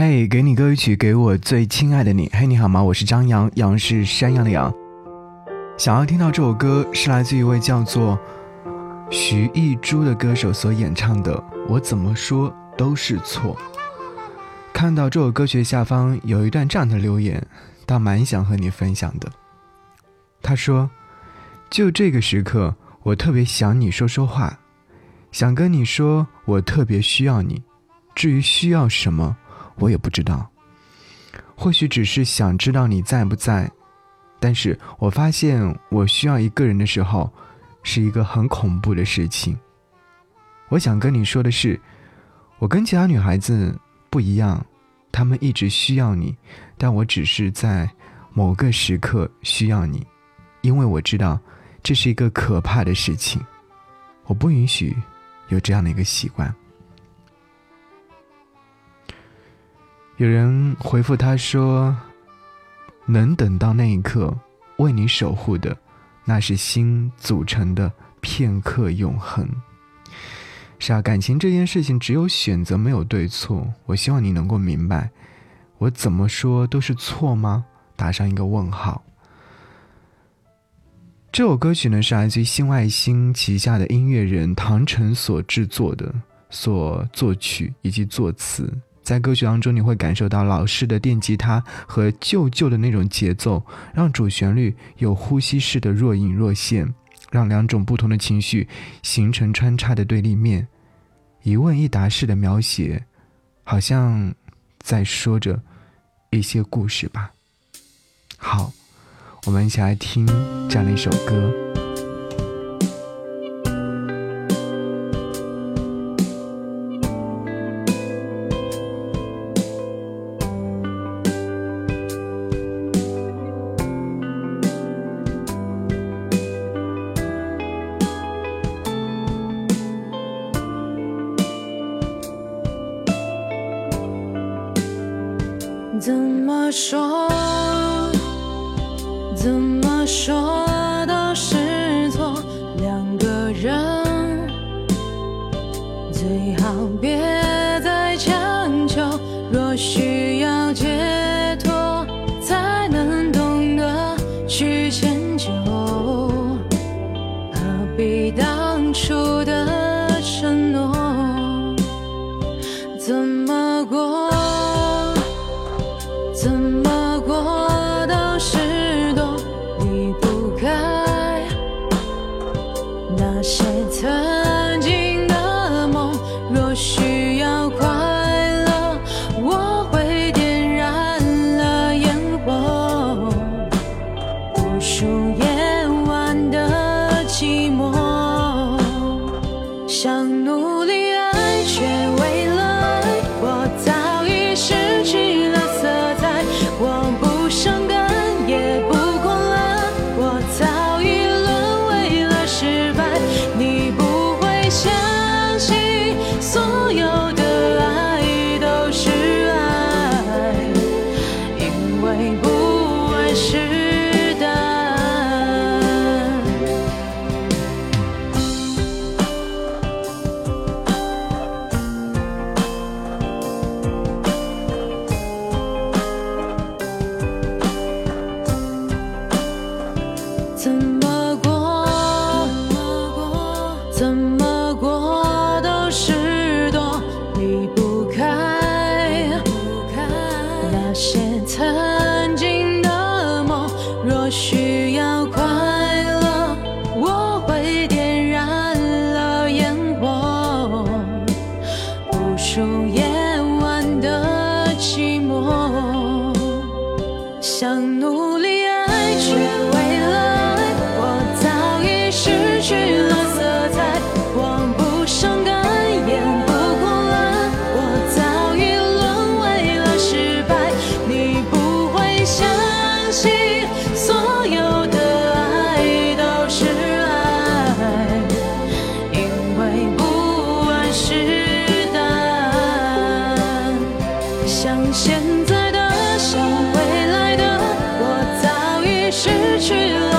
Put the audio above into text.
嘿，给你歌曲，给我最亲爱的你。嘿，你好吗？我是张扬，杨是山羊的羊。想要听到这首歌，是来自一位叫做徐艺珠的歌手所演唱的《我怎么说都是错》。看到这首歌曲下方有一段这样的留言，倒蛮想和你分享的。他说：“就这个时刻，我特别想你说说话，想跟你说，我特别需要你。至于需要什么？”我也不知道，或许只是想知道你在不在。但是我发现，我需要一个人的时候，是一个很恐怖的事情。我想跟你说的是，我跟其他女孩子不一样，她们一直需要你，但我只是在某个时刻需要你，因为我知道这是一个可怕的事情。我不允许有这样的一个习惯。有人回复他说：“能等到那一刻，为你守护的，那是心组成的片刻永恒。”是啊，感情这件事情只有选择，没有对错。我希望你能够明白，我怎么说都是错吗？打上一个问号。这首歌曲呢，是来自于新外星旗下的音乐人唐晨所制作的，所作曲以及作词。在歌曲当中，你会感受到老式的电吉他和旧旧的那种节奏，让主旋律有呼吸式的若隐若现，让两种不同的情绪形成穿插的对立面，一问一答式的描写，好像在说着一些故事吧。好，我们一起来听这样的一首歌。怎么说，怎么说都是错。两个人最好别再强求。若需要解那些曾经的梦。若需要快乐，我会点燃了烟火，无数夜晚的寂寞，想失去了。